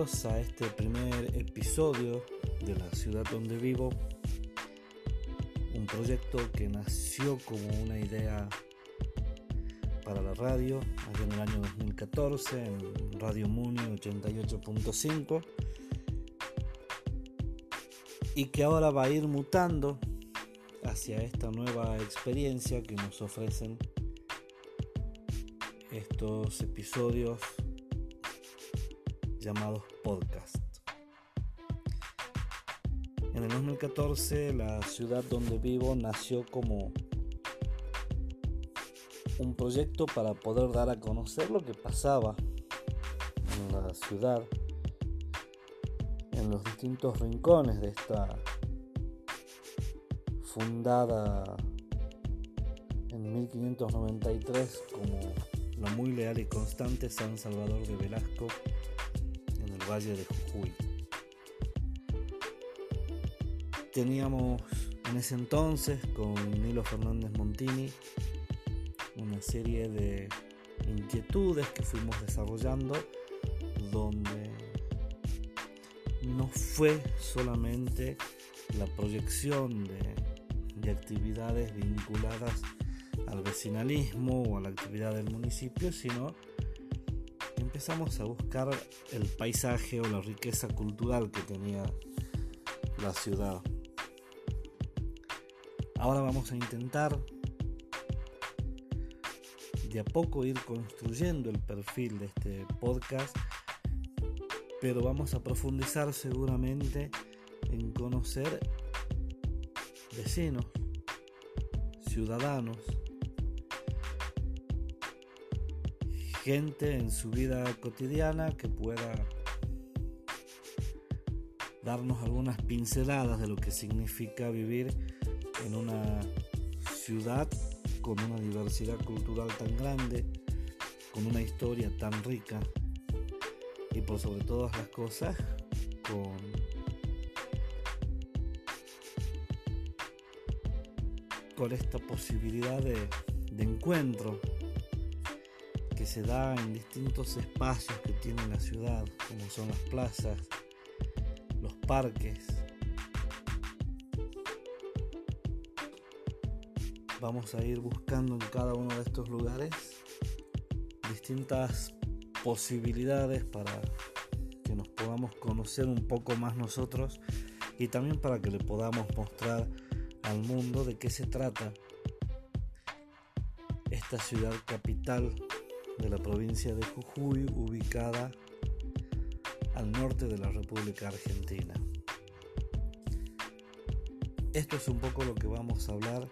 A este primer episodio de la ciudad donde vivo, un proyecto que nació como una idea para la radio allá en el año 2014 en Radio Muni 88.5 y que ahora va a ir mutando hacia esta nueva experiencia que nos ofrecen estos episodios llamados podcast. En el 2014 la ciudad donde vivo nació como un proyecto para poder dar a conocer lo que pasaba en la ciudad, en los distintos rincones de esta fundada en 1593 como la muy leal y constante San Salvador de Velasco Valle de Jujuy. Teníamos en ese entonces con Nilo Fernández Montini una serie de inquietudes que fuimos desarrollando donde no fue solamente la proyección de, de, actividades vinculadas al vecinalismo o a la actividad del municipio, sino empezamos a buscar el paisaje o la riqueza cultural que tenía la ciudad. Ahora vamos a intentar de a poco ir construyendo el perfil de este podcast, pero vamos a profundizar seguramente en conocer vecinos, ciudadanos, en su vida cotidiana que pueda darnos algunas pinceladas de lo que significa vivir en una ciudad con una diversidad cultural tan grande, con una historia tan rica y por sobre todas las cosas con con esta posibilidad de encuentro que se da en distintos espacios que tiene la ciudad, como son las plazas, los parques. Vamos a ir buscando en cada uno de estos lugares distintas posibilidades para que nos podamos conocer un poco más nosotros y también para que le podamos mostrar al mundo de qué se trata esta ciudad capital de la provincia de Jujuy, ubicada al norte de la República Argentina. Esto es un poco lo que vamos a hablar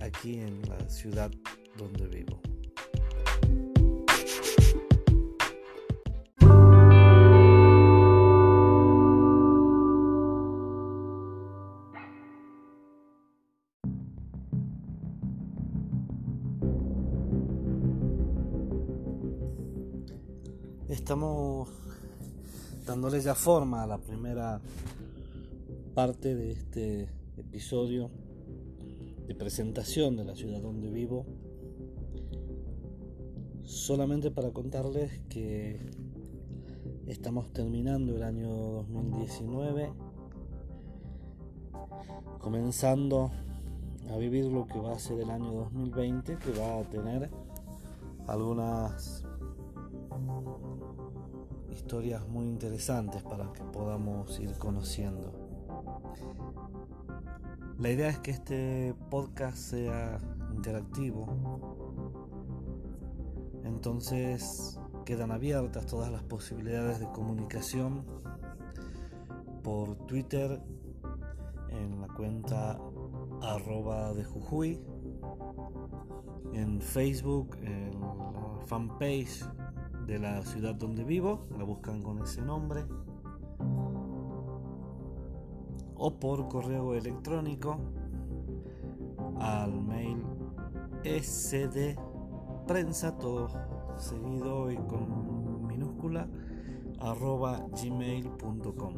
aquí en la ciudad donde vivo. Estamos dándole ya forma a la primera parte de este episodio de presentación de la ciudad donde vivo. Solamente para contarles que estamos terminando el año 2019, comenzando a vivir lo que va a ser el año 2020, que va a tener algunas historias muy interesantes para que podamos ir conociendo. La idea es que este podcast sea interactivo. Entonces quedan abiertas todas las posibilidades de comunicación por Twitter en la cuenta arroba de Jujuy, en Facebook, en la fanpage de la ciudad donde vivo, la buscan con ese nombre, o por correo electrónico al mail sd prensa todo seguido y con minúscula arroba gmail.com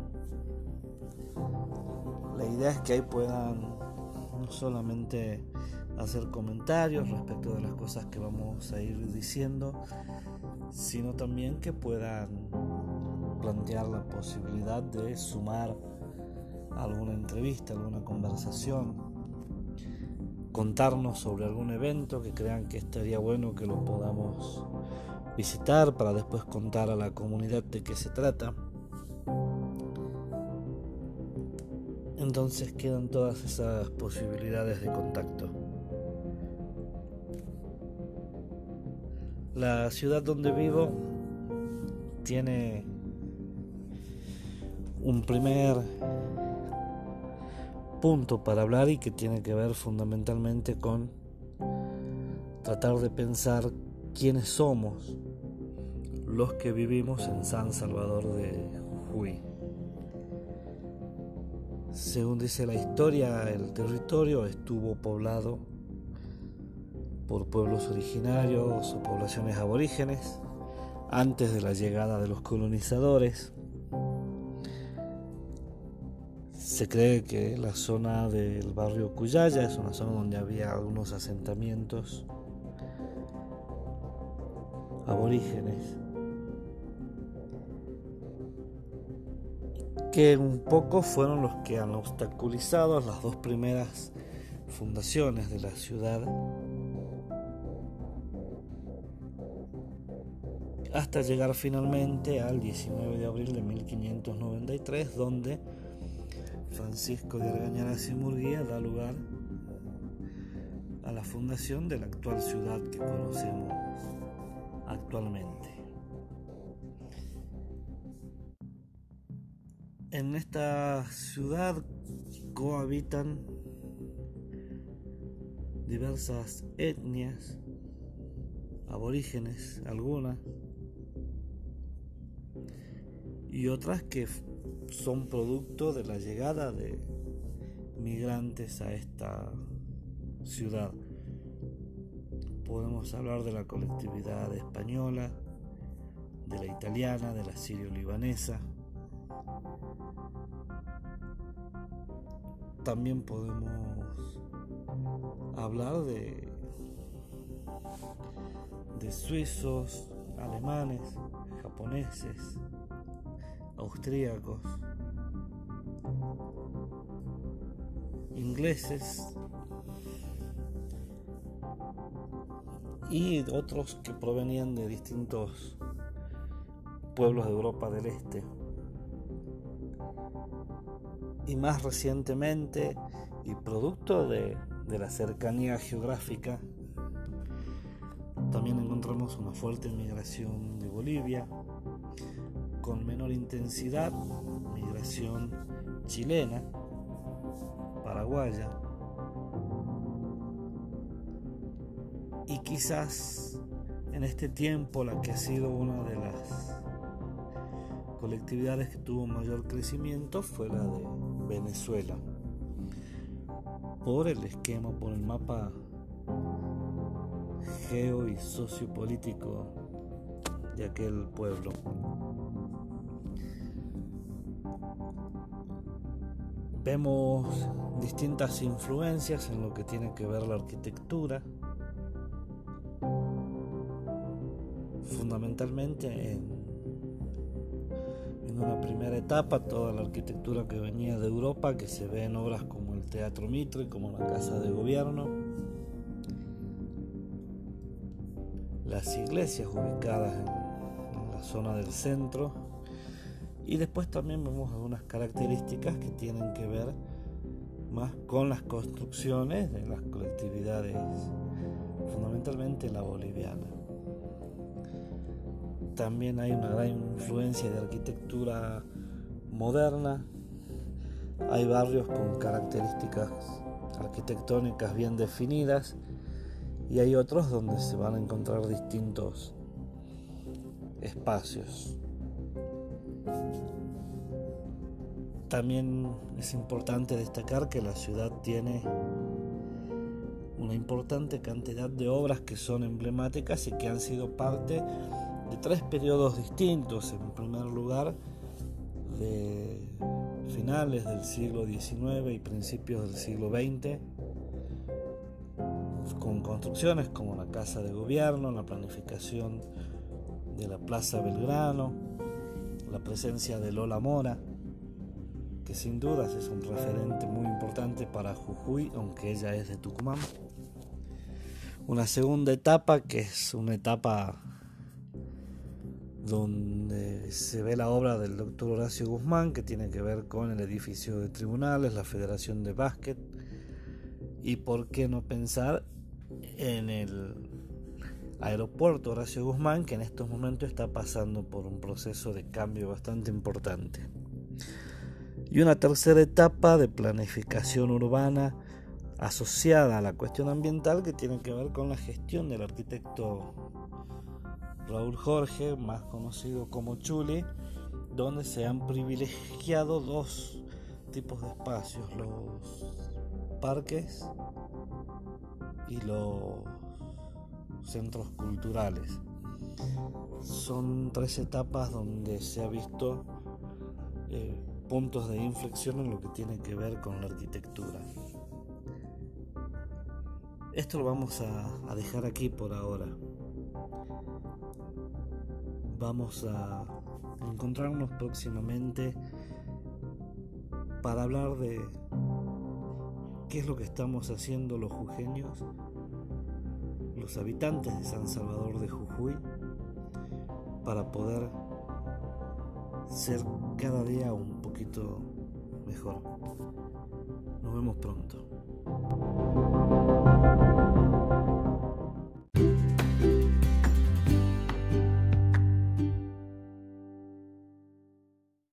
la idea es que ahí puedan no solamente hacer comentarios respecto de las cosas que vamos a ir diciendo, sino también que puedan plantear la posibilidad de sumar alguna entrevista, alguna conversación, contarnos sobre algún evento que crean que estaría bueno que lo podamos visitar para después contar a la comunidad de qué se trata. Entonces quedan todas esas posibilidades de contacto. La ciudad donde vivo tiene un primer punto para hablar y que tiene que ver fundamentalmente con tratar de pensar quiénes somos los que vivimos en San Salvador de Jujuy. Según dice la historia, el territorio estuvo poblado por pueblos originarios o poblaciones aborígenes antes de la llegada de los colonizadores. Se cree que la zona del barrio Cuyaya es una zona donde había algunos asentamientos aborígenes que un poco fueron los que han obstaculizado las dos primeras fundaciones de la ciudad hasta llegar finalmente al 19 de abril de 1593, donde Francisco de Argañaraz y Murguía da lugar a la fundación de la actual ciudad que conocemos actualmente. En esta ciudad cohabitan diversas etnias, aborígenes, algunas, y otras que son producto de la llegada de migrantes a esta ciudad. Podemos hablar de la colectividad española, de la italiana, de la sirio-libanesa. También podemos hablar de, de suizos, alemanes, japoneses, austríacos, ingleses y otros que provenían de distintos pueblos de Europa del Este. Y más recientemente, y producto de, de la cercanía geográfica, también encontramos una fuerte migración de Bolivia, intensidad, migración chilena, paraguaya, y quizás en este tiempo la que ha sido una de las colectividades que tuvo mayor crecimiento fue la de Venezuela, por el esquema, por el mapa geo y sociopolítico de aquel pueblo. Vemos distintas influencias en lo que tiene que ver la arquitectura, fundamentalmente en, una primera etapa toda la arquitectura que venía de Europa, que se ve en obras como el Teatro Mitre, como la Casa de Gobierno, las iglesias ubicadas en la zona del centro, y después también vemos algunas características que tienen que ver más con las construcciones de las colectividades, fundamentalmente la boliviana. También hay una gran influencia de arquitectura moderna, hay barrios con características arquitectónicas bien definidas y hay otros donde se van a encontrar distintos espacios. También es importante destacar que la ciudad tiene una importante cantidad de obras que son emblemáticas y que han sido parte de tres periodos distintos. En primer lugar, de finales del siglo XIX y principios del siglo XX, con construcciones como la Casa de Gobierno, la planificación de la Plaza Belgrano, la presencia de Lola Mora, que sin dudas es un referente muy importante para Jujuy, aunque ella es de Tucumán. Una segunda etapa que es una etapa donde se ve la obra del doctor Horacio Guzmán, que tiene que ver con el edificio de tribunales, la Federación de Básquet, y por qué no pensar en el aeropuerto Horacio Guzmán, que en estos momentos está pasando por un proceso de cambio bastante importante. Y una tercera etapa de planificación urbana asociada a la cuestión ambiental que tiene que ver con la gestión del arquitecto Raúl Jorge, más conocido como Chuli, donde se han privilegiado dos tipos de espacios, los parques y los centros culturales. Son tres etapas donde se ha visto eh, puntos de inflexión en lo que tiene que ver con la arquitectura. Esto lo vamos a dejar aquí por ahora vamos a encontrarnos próximamente para hablar de qué es lo que estamos haciendo los jujeños, los habitantes de San Salvador de Jujuy, para poder ser cada día un poquito mejor. Nos vemos pronto.